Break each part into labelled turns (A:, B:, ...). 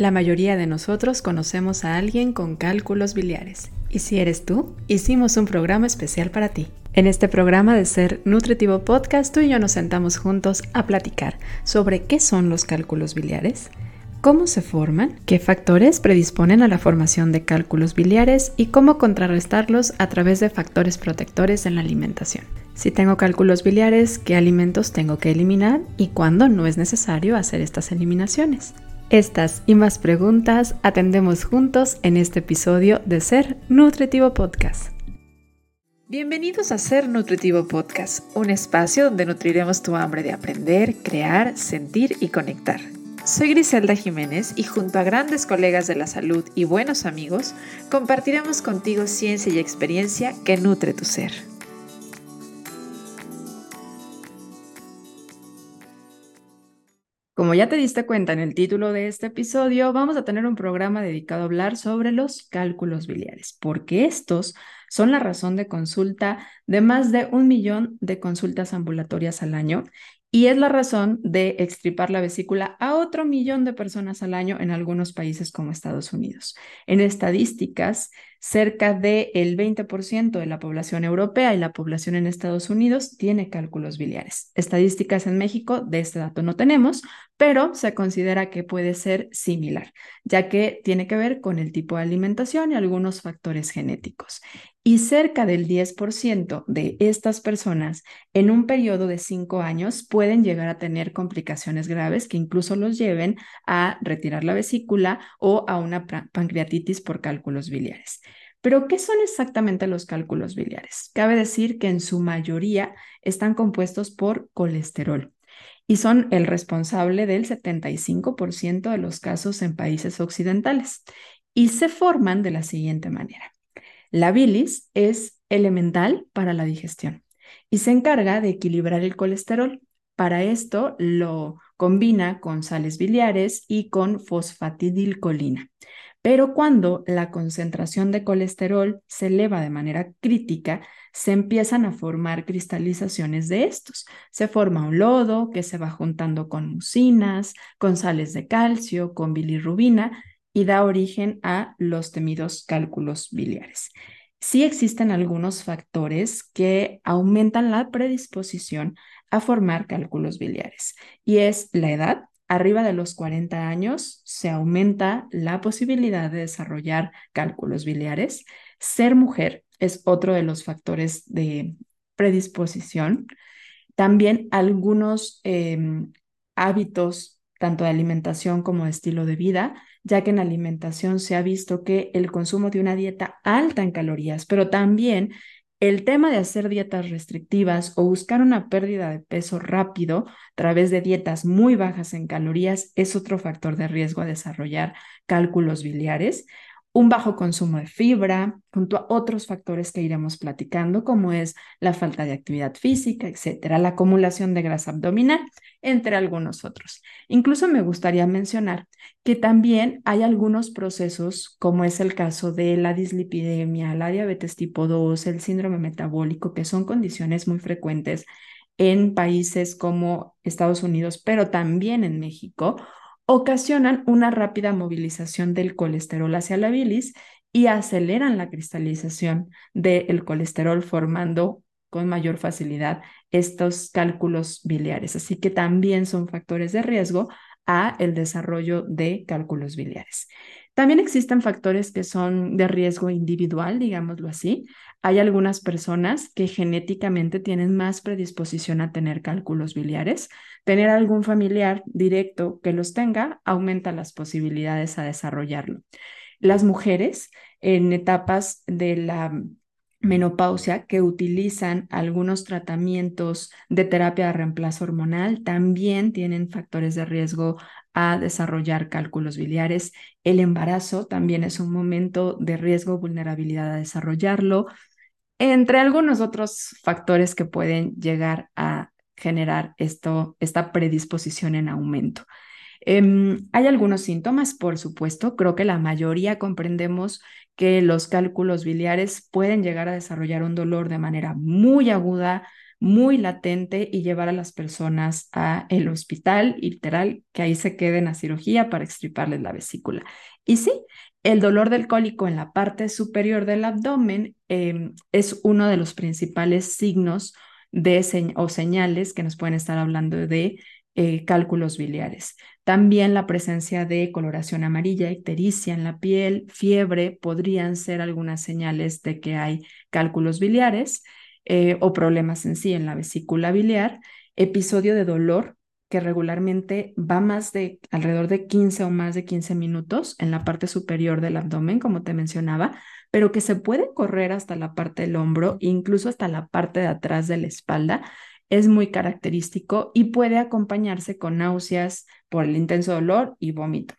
A: La mayoría de nosotros conocemos a alguien con cálculos biliares. Y si eres tú, hicimos un programa especial para ti. En este programa de Ser Nutritivo Podcast, tú y yo nos sentamos juntos a platicar sobre qué son los cálculos biliares, cómo se forman, qué factores predisponen a la formación de cálculos biliares y cómo contrarrestarlos a través de factores protectores en la alimentación. Si tengo cálculos biliares, qué alimentos tengo que eliminar y cuándo no es necesario hacer estas eliminaciones. Estas y más preguntas atendemos juntos en este episodio de Ser Nutritivo Podcast. Bienvenidos a Ser Nutritivo Podcast, un espacio donde nutriremos tu hambre de aprender, crear, sentir y conectar. Soy Griselda Jiménez y junto a grandes colegas de la salud y buenos amigos, compartiremos contigo ciencia y experiencia que nutre tu ser. Como ya te diste cuenta en el título de este episodio, vamos a tener un programa dedicado a hablar sobre los cálculos biliares, porque estos son la razón de consulta de más de un millón de consultas ambulatorias al año y es la razón de extripar la vesícula a otro millón de personas al año en algunos países como Estados Unidos. En estadísticas, cerca del 20% de la población europea y la población en Estados Unidos tiene cálculos biliares. Estadísticas en México de este dato no tenemos, pero se considera que puede ser similar, ya que tiene que ver con el tipo de alimentación y algunos factores genéticos y cerca del 10% de estas personas en un periodo de cinco años pueden llegar a tener complicaciones graves que incluso los lleven a retirar la vesícula o a una pancreatitis por cálculos biliares. Pero, ¿qué son exactamente los cálculos biliares? Cabe decir que en su mayoría están compuestos por colesterol y son el responsable del 75% de los casos en países occidentales y se forman de la siguiente manera. La bilis es elemental para la digestión y se encarga de equilibrar el colesterol. Para esto lo combina con sales biliares y con fosfatidilcolina. Pero cuando la concentración de colesterol se eleva de manera crítica, se empiezan a formar cristalizaciones de estos. Se forma un lodo que se va juntando con mucinas, con sales de calcio, con bilirrubina y da origen a los temidos cálculos biliares. Sí existen algunos factores que aumentan la predisposición a formar cálculos biliares y es la edad. Arriba de los 40 años se aumenta la posibilidad de desarrollar cálculos biliares. Ser mujer es otro de los factores de predisposición. También algunos em, hábitos, tanto de alimentación como de estilo de vida, ya que en alimentación se ha visto que el consumo de una dieta alta en calorías, pero también el tema de hacer dietas restrictivas o buscar una pérdida de peso rápido a través de dietas muy bajas en calorías es otro factor de riesgo a desarrollar cálculos biliares un bajo consumo de fibra, junto a otros factores que iremos platicando, como es la falta de actividad física, etcétera, la acumulación de grasa abdominal, entre algunos otros. Incluso me gustaría mencionar que también hay algunos procesos, como es el caso de la dislipidemia, la diabetes tipo 2, el síndrome metabólico, que son condiciones muy frecuentes en países como Estados Unidos, pero también en México, ocasionan una rápida movilización del colesterol hacia la bilis y aceleran la cristalización del colesterol formando con mayor facilidad estos cálculos biliares. Así que también son factores de riesgo a el desarrollo de cálculos biliares. También existen factores que son de riesgo individual, digámoslo así. Hay algunas personas que genéticamente tienen más predisposición a tener cálculos biliares. Tener algún familiar directo que los tenga aumenta las posibilidades a desarrollarlo. Las mujeres en etapas de la menopausia que utilizan algunos tratamientos de terapia de reemplazo hormonal también tienen factores de riesgo a desarrollar cálculos biliares. El embarazo también es un momento de riesgo, vulnerabilidad a desarrollarlo, entre algunos otros factores que pueden llegar a generar esto, esta predisposición en aumento. Em, hay algunos síntomas, por supuesto, creo que la mayoría comprendemos que los cálculos biliares pueden llegar a desarrollar un dolor de manera muy aguda, muy latente y llevar a las personas a el hospital literal que ahí se queden a cirugía para extriparles la vesícula. Y sí, el dolor del cólico en la parte superior del abdomen em, es uno de los principales signos de o señales que nos pueden estar hablando de eh, cálculos biliares. También la presencia de coloración amarilla, ictericia en la piel, fiebre, podrían ser algunas señales de que hay cálculos biliares eh, o problemas en sí en la vesícula biliar. Episodio de dolor que regularmente va más de alrededor de 15 o más de 15 minutos en la parte superior del abdomen, como te mencionaba, pero que se puede correr hasta la parte del hombro, incluso hasta la parte de atrás de la espalda es muy característico y puede acompañarse con náuseas por el intenso dolor y vómito.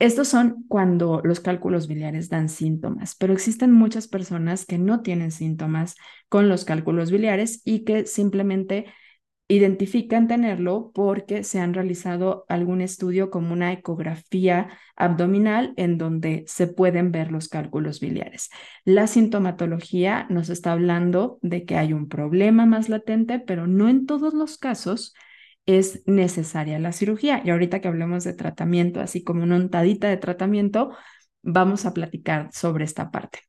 A: Estos son cuando los cálculos biliares dan síntomas, pero existen muchas personas que no tienen síntomas con los cálculos biliares y que simplemente identifican tenerlo porque se han realizado algún estudio como una ecografía abdominal en donde se pueden ver los cálculos biliares. La sintomatología nos está hablando de que hay un problema más latente, pero no en todos los casos es necesaria la cirugía. Y ahorita que hablemos de tratamiento, así como una untadita de tratamiento, vamos a platicar sobre esta parte.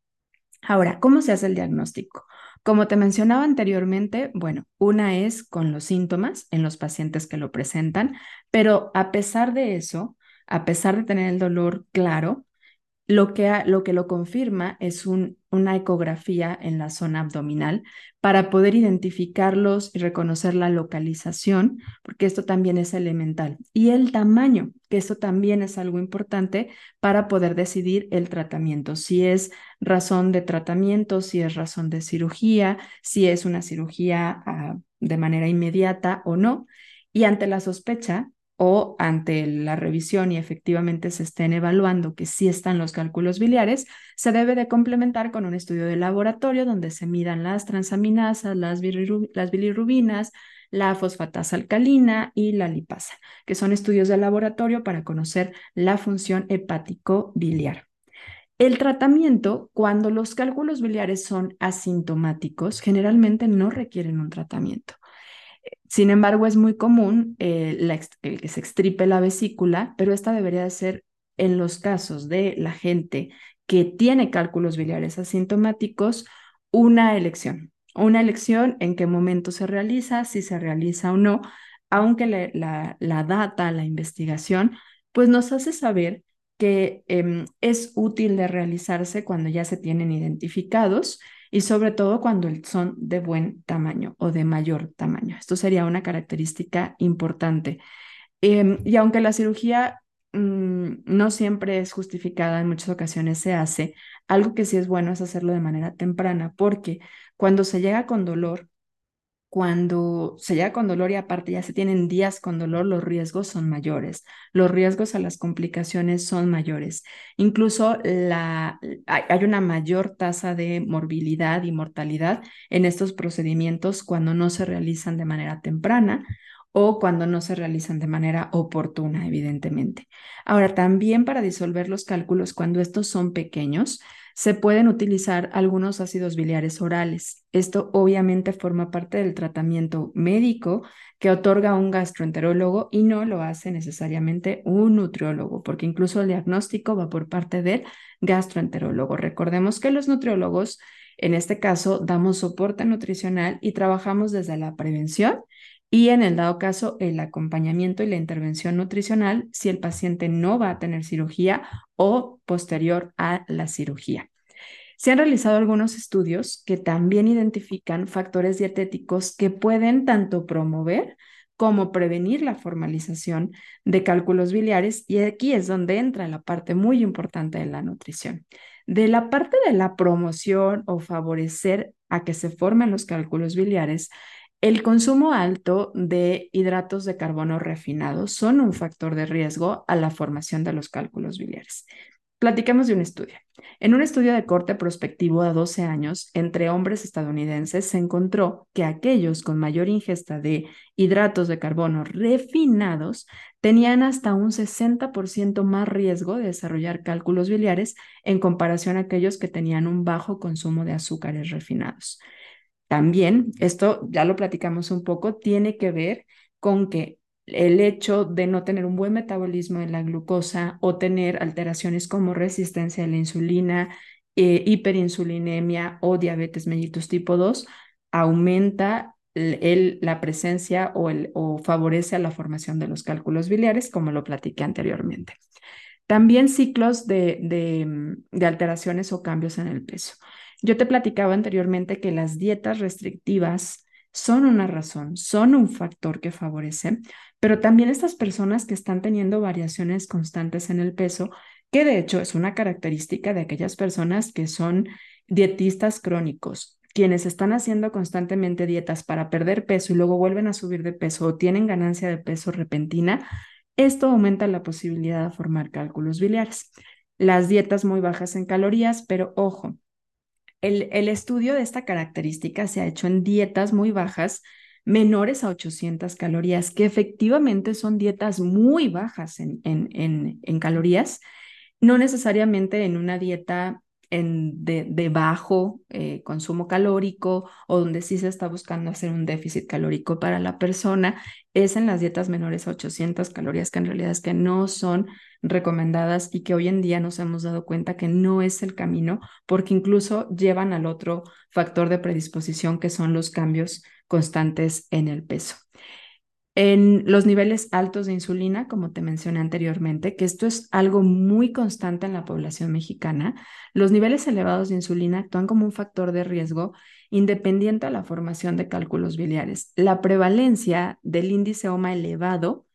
A: Ahora, ¿cómo se hace el diagnóstico? Como te mencionaba anteriormente, bueno, una es con los síntomas en los pacientes que lo presentan, pero a pesar de eso, a pesar de tener el dolor claro, lo que, lo, que lo confirma es una ecografía en la zona abdominal para poder identificarlos y reconocer la localización, porque esto también es elemental. Y el tamaño, que esto también es algo importante para poder decidir el tratamiento, si es razón de tratamiento, si es razón de cirugía, si es una cirugía ah, de manera inmediata o no. Y ante la sospecha, o ante la revisión y efectivamente se estén evaluando que sí están los cálculos biliares, se debe de complementar con un estudio de laboratorio donde se midan las transaminasas, las, bilirrubinas, la fosfatasa alcalina y la lipasa, que son estudios de laboratorio para conocer la función hepático-biliar. El tratamiento, cuando los cálculos biliares son asintomáticos, generalmente no requieren un tratamiento. Sin embargo, es muy común eh, el que se extripe la vesícula, pero esta debería de ser en los casos de la gente que tiene cálculos biliares asintomáticos una elección. Una elección en qué momento se realiza, si se realiza o no, aunque la, data, la investigación, pues nos hace saber que em, es útil de realizarse cuando ya se tienen identificados y sobre todo cuando son de buen tamaño o de mayor tamaño. Esto sería una característica importante. Em, y aunque la cirugía mm, no siempre es justificada, en muchas ocasiones se hace, algo que sí es bueno es hacerlo de manera temprana, porque cuando se llega con dolor, cuando se llega con dolor y aparte ya se tienen días con dolor, los riesgos son mayores, los riesgos a las complicaciones son mayores. Incluso hay una mayor tasa de morbilidad y mortalidad en estos procedimientos cuando no se realizan de manera temprana o cuando no se realizan de manera oportuna, evidentemente. Ahora, también para disolver los cálculos, cuando estos son pequeños, se pueden utilizar algunos ácidos biliares orales. Esto obviamente forma parte del tratamiento médico que otorga un gastroenterólogo y no lo hace necesariamente un nutriólogo, porque incluso el diagnóstico va por parte del gastroenterólogo. Recordemos que los nutriólogos, en este caso, damos soporte nutricional y trabajamos desde la prevención y en el dado caso el acompañamiento y la intervención nutricional si el paciente no va a tener cirugía o posterior a la cirugía. Se han realizado algunos estudios que también identifican factores dietéticos que pueden tanto promover como prevenir la formalización de cálculos biliares y aquí es donde entra la parte muy importante de la nutrición. De la parte de la promoción o favorecer a que se formen los cálculos biliares, el consumo alto de hidratos de carbono refinados son un factor de riesgo a la formación de los cálculos biliares. Platiquemos de un estudio. En un estudio de corte prospectivo a 12 años entre hombres estadounidenses se encontró que aquellos con mayor ingesta de hidratos de carbono refinados tenían hasta un 60% más riesgo de desarrollar cálculos biliares en comparación a aquellos que tenían un bajo consumo de azúcares refinados. También, esto ya lo platicamos un poco, tiene que ver con que el hecho de no tener un buen metabolismo de la glucosa o tener alteraciones como resistencia a la insulina, eh, hiperinsulinemia o diabetes mellitus tipo 2 aumenta la presencia o, favorece a la formación de los cálculos biliares, como lo platiqué anteriormente. También ciclos de, de, alteraciones o cambios en el peso. Yo te platicaba anteriormente que las dietas restrictivas son una razón, son un factor que favorece, pero también estas personas que están teniendo variaciones constantes en el peso, que de hecho es una característica de aquellas personas que son dietistas crónicos, quienes están haciendo constantemente dietas para perder peso y luego vuelven a subir de peso o tienen ganancia de peso repentina, esto aumenta la posibilidad de formar cálculos biliares. Las dietas muy bajas en calorías, pero ojo, el, estudio de esta característica se ha hecho en dietas muy bajas, menores a 800 calorías, que efectivamente son dietas muy bajas en, calorías, no necesariamente en una dieta de, bajo eh, consumo calórico o donde sí se está buscando hacer un déficit calórico para la persona, es en las dietas menores a 800 calorías, que en realidad es que no son recomendadas y que hoy en día nos hemos dado cuenta que no es el camino porque incluso llevan al otro factor de predisposición que son los cambios constantes en el peso. En los niveles altos de insulina, como te mencioné anteriormente, que esto es algo muy constante en la población mexicana, los niveles elevados de insulina actúan como un factor de riesgo independiente a la formación de cálculos biliares. La prevalencia del índice OMA elevado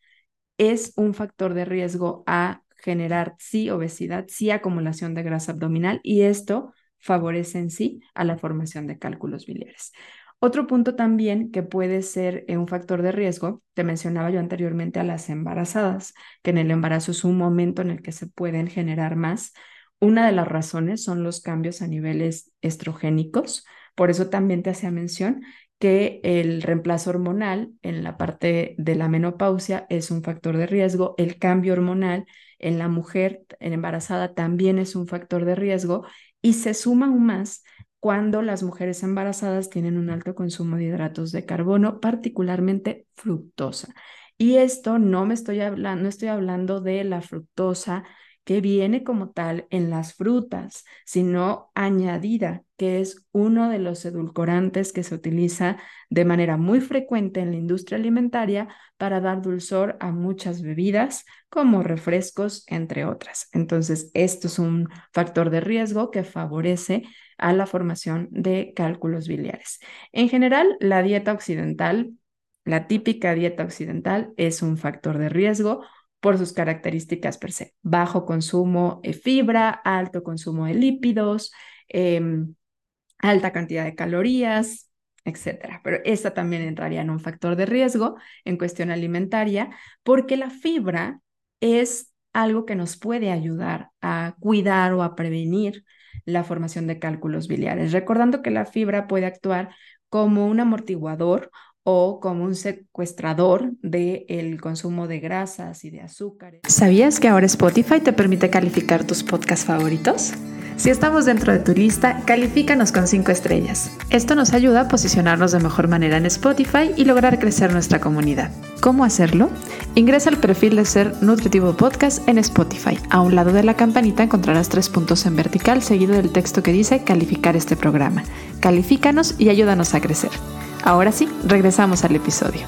A: es un factor de riesgo a generar sí obesidad, sí acumulación de grasa abdominal y esto favorece en sí a la formación de cálculos biliares. Otro punto también que puede ser eh, un factor de riesgo, te mencionaba yo anteriormente a las embarazadas, que en el embarazo es un momento en el que se pueden generar más. Una de las razones son los cambios a niveles estrogénicos, por eso también te hacía mención que el reemplazo hormonal en la parte de la menopausia es un factor de riesgo, el cambio hormonal en la mujer embarazada también es un factor de riesgo y se suma aún más cuando las mujeres embarazadas tienen un alto consumo de hidratos de carbono, particularmente fructosa. Y esto no me estoy hablando, no estoy hablando de la fructosa que viene como tal en las frutas, sino añadida, que es uno de los edulcorantes que se utiliza de manera muy frecuente en la industria alimentaria para dar dulzor a muchas bebidas, como refrescos, entre otras. Entonces, esto es un factor de riesgo que favorece a la formación de cálculos biliares. En general, la dieta occidental, la típica dieta occidental, es un factor de riesgo por sus características per se. Bajo consumo de fibra, alto consumo de lípidos, em, alta cantidad de calorías, etcétera. Pero esta también entraría en un factor de riesgo en cuestión alimentaria, porque la fibra es algo que nos puede ayudar a cuidar o a prevenir la formación de cálculos biliares, recordando que la fibra puede actuar como un amortiguador o como un secuestrador del consumo de grasas y de azúcares.
B: ¿Sabías que ahora Spotify te permite calificar tus podcasts favoritos? Si estamos dentro de tu lista, califícanos con 5 estrellas. Esto nos ayuda a posicionarnos de mejor manera en Spotify y lograr crecer nuestra comunidad. ¿Cómo hacerlo? Ingresa al perfil de Ser Nutritivo Podcast en Spotify. A un lado de la campanita encontrarás tres puntos en vertical seguido del texto que dice calificar este programa. Califícanos y ayúdanos a crecer. Ahora sí, regresamos al episodio.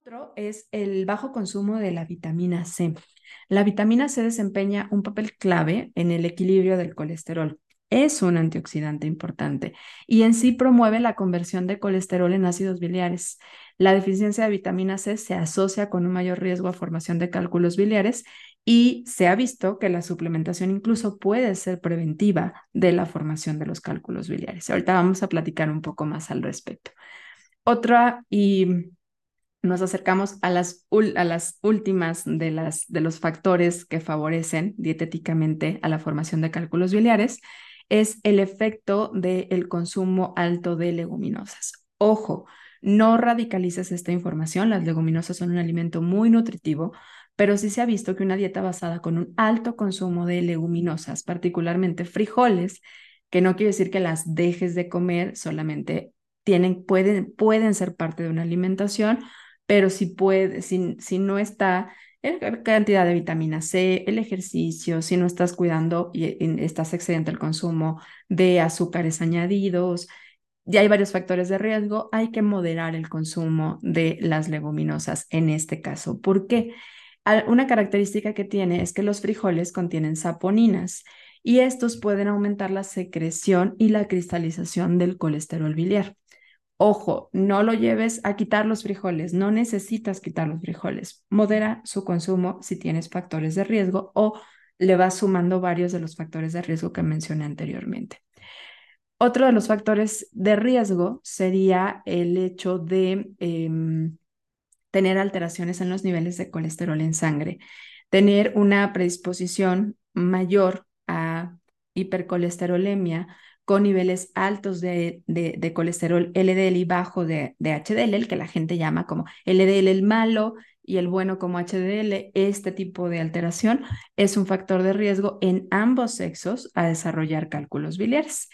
A: Otro es el bajo consumo de la vitamina C. La vitamina C desempeña un papel clave en el equilibrio del colesterol. Es un antioxidante importante y en sí promueve la conversión de colesterol en ácidos biliares. La deficiencia de vitamina C se asocia con un mayor riesgo a formación de cálculos biliares y se ha visto que la suplementación incluso puede ser preventiva de la formación de los cálculos biliares. Ahorita vamos a platicar un poco más al respecto. Otra y nos acercamos a las, a las últimas de, las, de los factores que favorecen dietéticamente a la formación de cálculos biliares, es el efecto del consumo alto de leguminosas. Ojo, no radicalices esta información, las leguminosas son un alimento muy nutritivo, pero sí se ha visto que una dieta basada con un alto consumo de leguminosas, particularmente frijoles, que no quiere decir que las dejes de comer, solamente tienen, pueden, pueden ser parte de una alimentación, pero si, puede, si, si no está la cantidad de vitamina C, el ejercicio, si no estás cuidando y, estás excedente el consumo de azúcares añadidos, ya hay varios factores de riesgo, hay que moderar el consumo de las leguminosas en este caso. ¿Por qué? Una característica que tiene es que los frijoles contienen saponinas y estos pueden aumentar la secreción y la cristalización del colesterol biliar. Ojo, no lo lleves a quitar los frijoles, no necesitas quitar los frijoles. Modera su consumo si tienes factores de riesgo o le vas sumando varios de los factores de riesgo que mencioné anteriormente. Otro de los factores de riesgo sería el hecho de em, tener alteraciones en los niveles de colesterol en sangre, tener una predisposición mayor a hipercolesterolemia con niveles altos de, de, colesterol LDL y bajo de, de, HDL, el que la gente llama como LDL el malo y el bueno como HDL, este tipo de alteración es un factor de riesgo en ambos sexos a desarrollar cálculos biliares.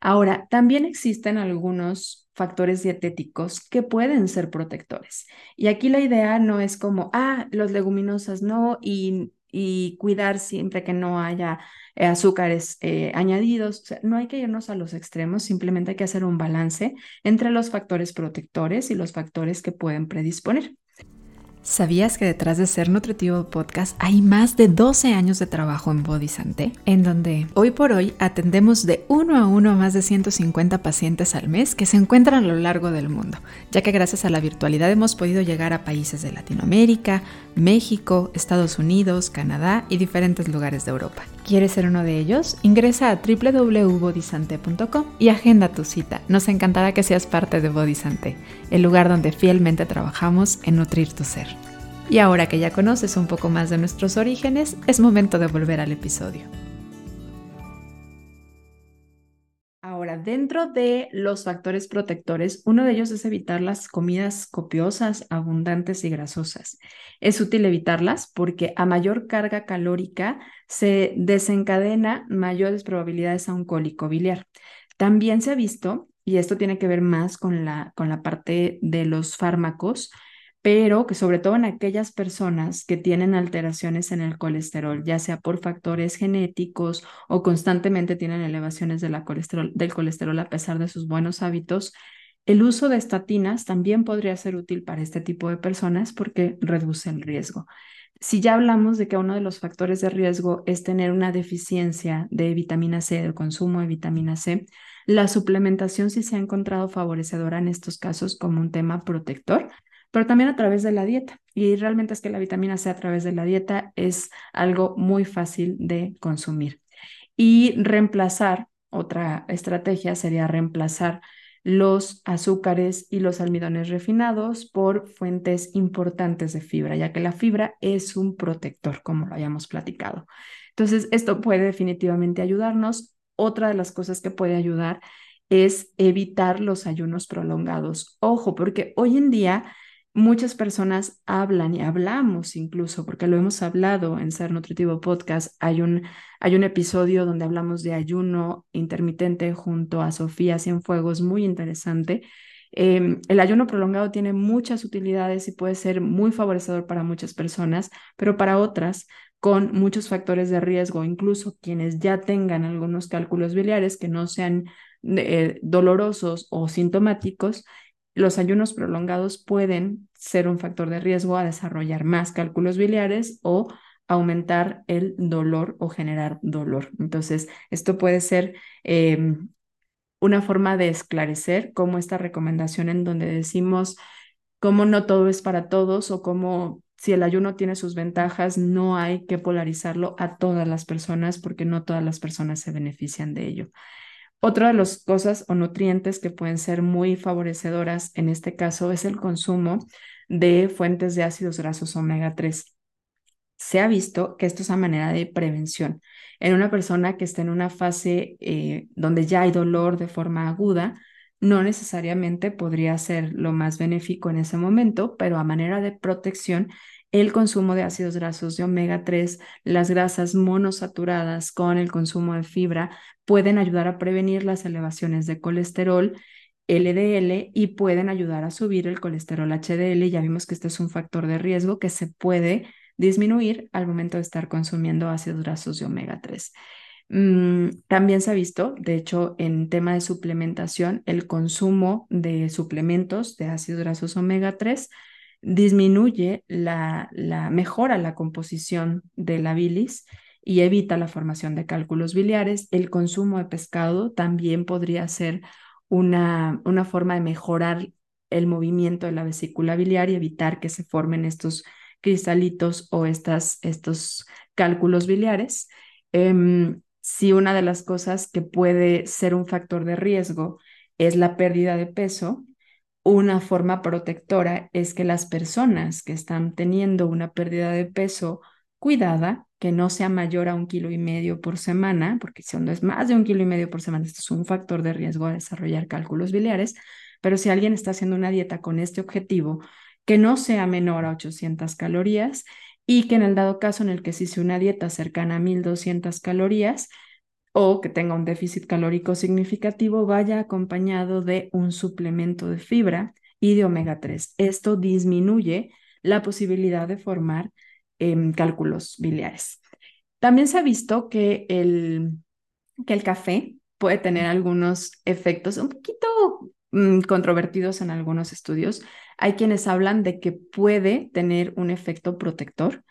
A: Ahora, también existen algunos factores dietéticos que pueden ser protectores. Y aquí la idea no es como, ah, los leguminosas no, y, y cuidar siempre que no haya eh, azúcares eh, añadidos. no hay que irnos a los extremos, simplemente hay que hacer un balance entre los factores protectores y los factores que pueden predisponer.
B: ¿Sabías que detrás de Ser Nutritivo Podcast hay más de 12 años de trabajo en Body? En donde hoy por hoy atendemos de uno a uno a más de 150 pacientes al mes que se encuentran a lo largo del mundo, ya que gracias a la virtualidad hemos podido llegar a países de Latinoamérica, México, Estados Unidos, Canadá y diferentes lugares de Europa. ¿Quieres ser uno de ellos? Ingresa a www.bodysante.com y agenda tu cita. Nos encantará que seas parte de Body el lugar donde fielmente trabajamos en nutrir tu ser. Y ahora que ya conoces un poco más de nuestros orígenes, es momento de volver al episodio.
A: Ahora, dentro de los factores protectores, uno de ellos es evitar las comidas copiosas, abundantes y grasosas. Es útil evitarlas porque a mayor carga calórica se desencadena mayores probabilidades a un cólico biliar. También se ha visto, y esto tiene que ver más con la, con la parte de los fármacos, pero que sobre todo en aquellas personas que tienen alteraciones en el colesterol, ya sea por factores genéticos o constantemente tienen elevaciones de la colesterol, del colesterol a pesar de sus buenos hábitos, el uso de estatinas también podría ser útil para este tipo de personas porque reduce el riesgo. Si ya hablamos de que uno de los factores de riesgo es tener una deficiencia de vitamina C, del consumo de vitamina C, la suplementación sí se ha encontrado favorecedora en estos casos como un tema protector, pero también a través de la dieta. Y realmente es que la vitamina C a través de la dieta es algo muy fácil de consumir. Y reemplazar, otra estrategia sería reemplazar los azúcares y los almidones refinados por fuentes importantes de fibra, ya que la fibra es un protector, como lo hayamos platicado. Entonces, esto puede definitivamente ayudarnos. Otra de las cosas que puede ayudar es evitar los ayunos prolongados. Ojo, porque hoy en día muchas personas hablan y hablamos incluso, porque lo hemos hablado en Ser Nutritivo Podcast, hay un, hay un episodio donde hablamos de ayuno intermitente junto a Sofía Cienfuegos, muy interesante. Em, el ayuno prolongado tiene muchas utilidades y puede ser muy favorecedor para muchas personas, pero para otras con muchos factores de riesgo, incluso quienes ya tengan algunos cálculos biliares que no sean eh, dolorosos o sintomáticos, los ayunos prolongados pueden ser un factor de riesgo a desarrollar más cálculos biliares o aumentar el dolor o generar dolor. Entonces, esto puede ser em, una forma de esclarecer cómo esta recomendación en donde decimos cómo no todo es para todos o cómo si el ayuno tiene sus ventajas, no hay que polarizarlo a todas las personas porque no todas las personas se benefician de ello. Otra de las cosas o nutrientes que pueden ser muy favorecedoras en este caso es el consumo de fuentes de ácidos grasos omega 3. Se ha visto que esto es una manera de prevención. En una persona que está en una fase eh, donde ya hay dolor de forma aguda, no necesariamente podría ser lo más benéfico en ese momento, pero a manera de protección el consumo de ácidos grasos de omega 3, las grasas monosaturadas con el consumo de fibra pueden ayudar a prevenir las elevaciones de colesterol LDL y pueden ayudar a subir el colesterol HDL. Ya vimos que este es un factor de riesgo que se puede disminuir al momento de estar consumiendo ácidos grasos de omega 3. Mm, también se ha visto, de hecho, en tema de suplementación, el consumo de suplementos de ácidos grasos omega 3 disminuye la, la mejora la composición de la bilis y evita la formación de cálculos biliares. El consumo de pescado también podría ser una, una forma de mejorar el movimiento de la vesícula biliar y evitar que se formen estos cristalitos o estas, estos cálculos biliares. Em, si una de las cosas que puede ser un factor de riesgo es la pérdida de peso, una forma protectora es que las personas que están teniendo una pérdida de peso cuidada, que no sea mayor a un kilo y medio por semana, porque si no es más de un kilo y medio por semana, esto es un factor de riesgo a desarrollar cálculos biliares, pero si alguien está haciendo una dieta con este objetivo, que no sea menor a 800 calorías y que en el dado caso en el que se hice una dieta cercana a 1200 calorías, o que tenga un déficit calórico significativo vaya acompañado de un suplemento de fibra y de omega 3. Esto disminuye la posibilidad de formar em, cálculos biliares. También se ha visto que el, que el café puede tener algunos efectos un poquito mm, controvertidos en algunos estudios. Hay quienes hablan de que puede tener un efecto protector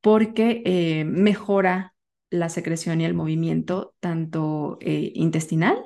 A: porque eh, mejora la secreción y el movimiento tanto eh, intestinal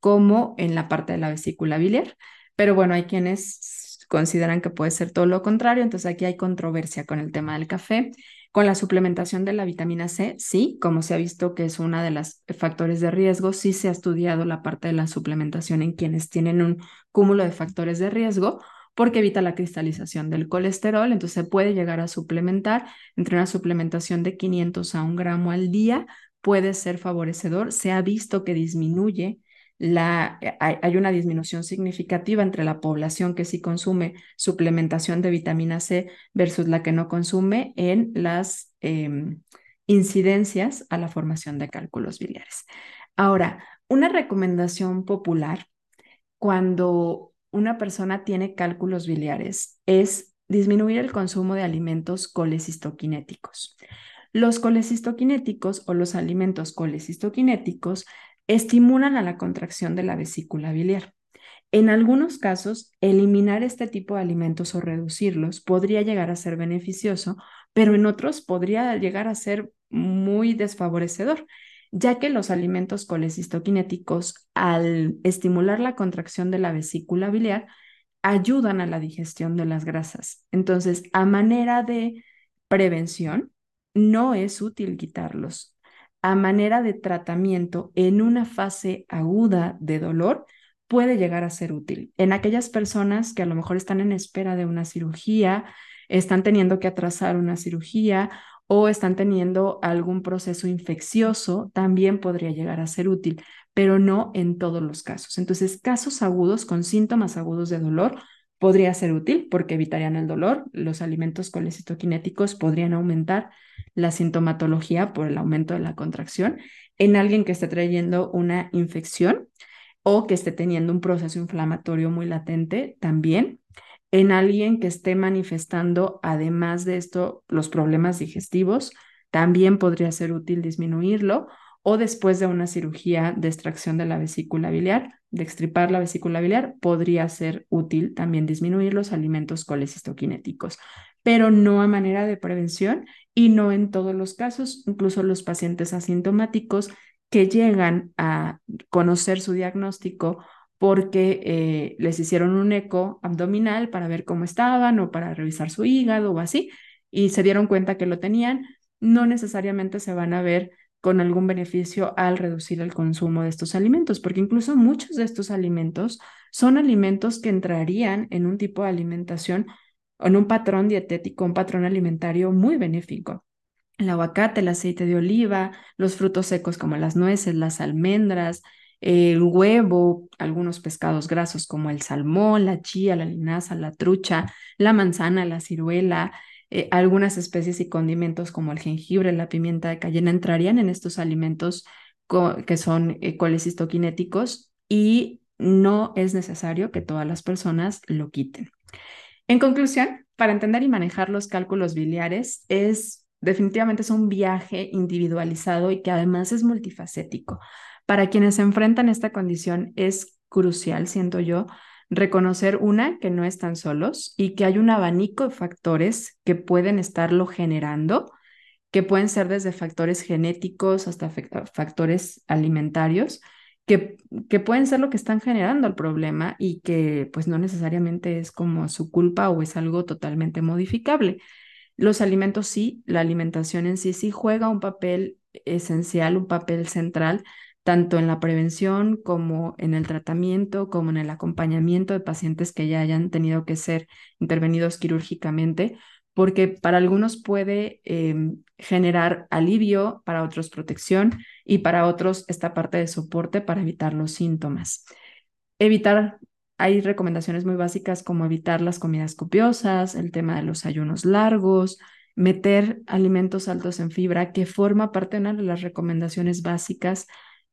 A: como en la parte de la vesícula biliar. Pero bueno, hay quienes consideran que puede ser todo lo contrario, entonces aquí hay controversia con el tema del café. Con la suplementación de la vitamina C, sí, como se ha visto que es uno de los factores de riesgo, sí se ha estudiado la parte de la suplementación en quienes tienen un cúmulo de factores de riesgo, porque evita la cristalización del colesterol, entonces se puede llegar a suplementar entre una suplementación de 500 a 1 gramo al día, puede ser favorecedor, se ha visto que disminuye la, eh, hay, una disminución significativa entre la población que sí consume suplementación de vitamina C versus la que no consume en las em, incidencias a la formación de cálculos biliares. Ahora, una recomendación popular cuando una persona tiene cálculos biliares es disminuir el consumo de alimentos colecistoquinéticos. Los colecistoquinéticos o los alimentos colecistoquinéticos estimulan a la contracción de la vesícula biliar. En algunos casos, eliminar este tipo de alimentos o reducirlos podría llegar a ser beneficioso, pero en otros podría llegar a ser muy desfavorecedor, ya que los alimentos colecistoquinéticos, al estimular la contracción de la vesícula biliar, ayudan a la digestión de las grasas. Entonces, a manera de prevención, no es útil quitarlos. A manera de tratamiento en una fase aguda de dolor, puede llegar a ser útil. En aquellas personas que a lo mejor están en espera de una cirugía, están teniendo que atrasar una cirugía o están teniendo algún proceso infeccioso, también podría llegar a ser útil, pero no en todos los casos. Entonces, casos agudos con síntomas agudos de dolor podría ser útil porque evitarían el dolor. Los alimentos colecitoquinéticos podrían aumentar la sintomatología por el aumento de la contracción en alguien que esté trayendo una infección o que esté teniendo un proceso inflamatorio muy latente también en alguien que esté manifestando, además de esto, los problemas digestivos, también podría ser útil disminuirlo o después de una cirugía de extracción de la vesícula biliar, de extripar la vesícula biliar, podría ser útil también disminuir los alimentos colecistoquinéticos, pero no a manera de prevención y no en todos los casos, incluso los pacientes asintomáticos que llegan a conocer su diagnóstico porque eh, les hicieron un eco abdominal para ver cómo estaban o para revisar su hígado o así, y se dieron cuenta que lo tenían, no necesariamente se van a ver con algún beneficio al reducir el consumo de estos alimentos, porque incluso muchos de estos alimentos son alimentos que entrarían en un tipo de alimentación, en un patrón dietético, un patrón alimentario muy benéfico. El aguacate, el aceite de oliva, los frutos secos como las nueces, las almendras, el huevo, algunos pescados grasos como el salmón, la chía, la linaza, la trucha, la manzana, la ciruela, eh, algunas especies y condimentos como el jengibre, la pimienta de cayena entrarían en estos alimentos que son eh, colecistoquinéticos y no es necesario que todas las personas lo quiten. En conclusión, para entender y manejar los cálculos biliares es definitivamente es un viaje individualizado y que además es multifacético. Para quienes enfrentan esta condición es crucial, siento yo, reconocer una, que no están solos y que hay un abanico de factores que pueden estarlo generando, que pueden ser desde factores genéticos hasta factores alimentarios, que, que pueden ser lo que están generando el problema y que pues no necesariamente es como su culpa o es algo totalmente modificable. Los alimentos sí, la alimentación en sí sí juega un papel esencial, un papel central, tanto en la prevención como en el tratamiento, como en el acompañamiento de pacientes que ya hayan tenido que ser intervenidos quirúrgicamente, porque para algunos puede em, generar alivio, para otros protección y para otros esta parte de soporte para evitar los síntomas. Evitar, hay recomendaciones muy básicas como evitar las comidas copiosas, el tema de los ayunos largos, meter alimentos altos en fibra, que forma parte de una de las recomendaciones básicas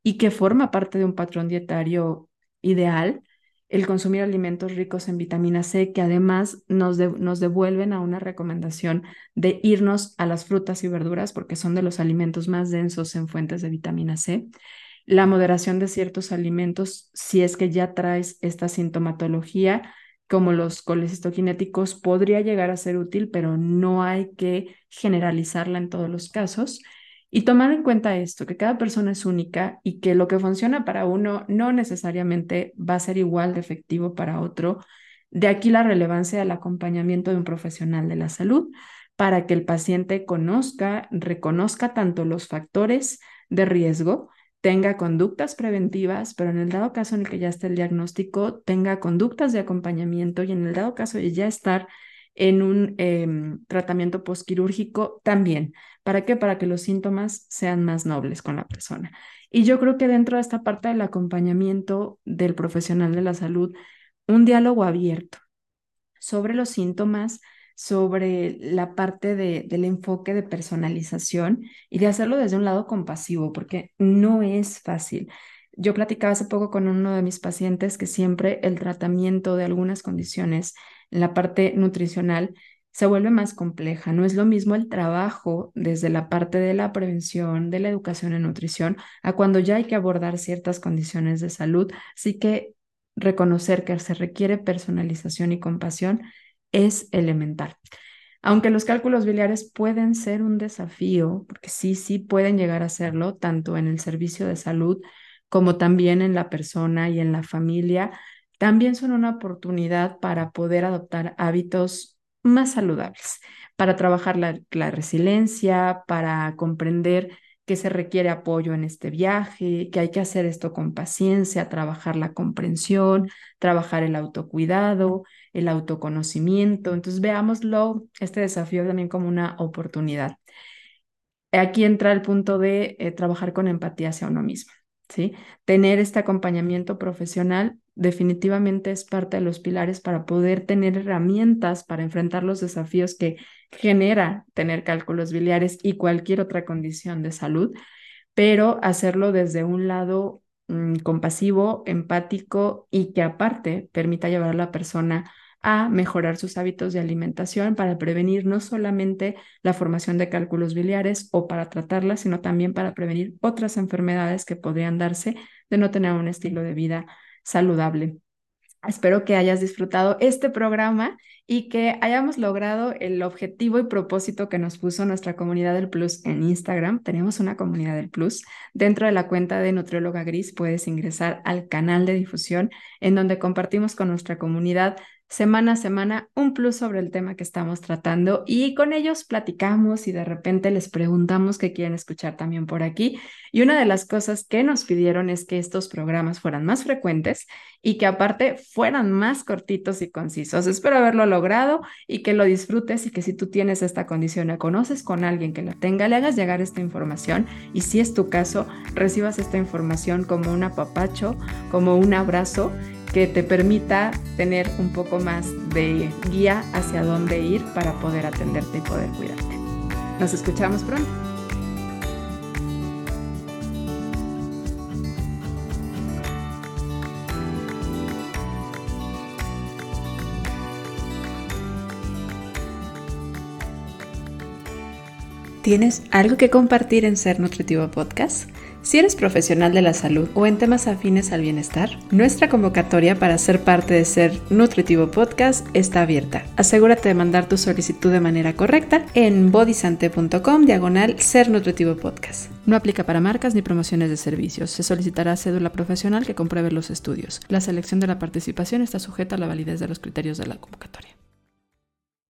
A: y que forma parte de un patrón dietario ideal, el consumir alimentos ricos en vitamina C, que además nos, nos devuelven a una recomendación de irnos a las frutas y verduras, porque son de los alimentos más densos en fuentes de vitamina C. La moderación de ciertos alimentos, si es que ya traes esta sintomatología, como los colecistoquinéticos, podría llegar a ser útil, pero no hay que generalizarla en todos los casos. Y tomar en cuenta esto, que cada persona es única y que lo que funciona para uno no necesariamente va a ser igual de efectivo para otro. De aquí la relevancia del acompañamiento de un profesional de la salud para que el paciente conozca, reconozca tanto los factores de riesgo, tenga conductas preventivas, pero en el dado caso en el que ya esté el diagnóstico, tenga conductas de acompañamiento y en el dado caso de ya estar en un em, tratamiento postquirúrgico también. ¿Para qué? Para que los síntomas sean más nobles con la persona. Y yo creo que dentro de esta parte del acompañamiento del profesional de la salud, un diálogo abierto sobre los síntomas, sobre la parte de, del enfoque de personalización y de hacerlo desde un lado compasivo, porque no es fácil. Yo platicaba hace poco con uno de mis pacientes que siempre el tratamiento de algunas condiciones la parte nutricional se vuelve más compleja. No es lo mismo el trabajo desde la parte de la prevención, de la educación en nutrición, a cuando ya hay que abordar ciertas condiciones de salud. Así que reconocer que se requiere personalización y compasión es elemental. Aunque los cálculos biliares pueden ser un desafío, porque sí, sí pueden llegar a serlo, tanto en el servicio de salud como también en la persona y en la familia, también son una oportunidad para poder adoptar hábitos más saludables, para trabajar la, resiliencia, para comprender que se requiere apoyo en este viaje, que hay que hacer esto con paciencia, trabajar la comprensión, trabajar el autocuidado, el autoconocimiento. Entonces veámoslo, este desafío también como una oportunidad. Aquí entra el punto de eh, trabajar con empatía hacia uno mismo. ¿sí? Tener este acompañamiento profesional definitivamente es parte de los pilares para poder tener herramientas para enfrentar los desafíos que genera tener cálculos biliares y cualquier otra condición de salud, pero hacerlo desde un lado mm, compasivo, empático y que aparte permita llevar a la persona a mejorar sus hábitos de alimentación para prevenir no solamente la formación de cálculos biliares o para tratarlas, sino también para prevenir otras enfermedades que podrían darse de no tener un estilo de vida saludable. Espero que hayas disfrutado este programa y que hayamos logrado el objetivo y propósito que nos puso nuestra comunidad del Plus en Instagram. Tenemos una comunidad del Plus. Dentro de la cuenta de Nutrióloga Gris puedes ingresar al canal de difusión en donde compartimos con nuestra comunidad semana a semana un plus sobre el tema que estamos tratando y con ellos platicamos y de repente les preguntamos qué quieren escuchar también por aquí. Y una de las cosas que nos pidieron es que estos programas fueran más frecuentes y que aparte fueran más cortitos y concisos. Espero haberlo logrado y que lo disfrutes y que si tú tienes esta condición o conoces con alguien que la tenga, le hagas llegar esta información y si es tu caso, recibas esta información como un apapacho, como un abrazo que te permita tener un poco más de guía hacia dónde ir para poder atenderte y poder cuidarte. Nos escuchamos pronto.
B: ¿Tienes algo que compartir en Ser Nutritivo Podcast? Si eres profesional de la salud o en temas afines al bienestar, nuestra convocatoria para ser parte de Ser Nutritivo Podcast está abierta. Asegúrate de mandar tu solicitud de manera correcta en bodysante.com diagonal Ser Nutritivo Podcast. No aplica para marcas ni promociones de servicios. Se solicitará cédula profesional que compruebe los estudios. La selección de la participación está sujeta a la validez de los criterios de la convocatoria.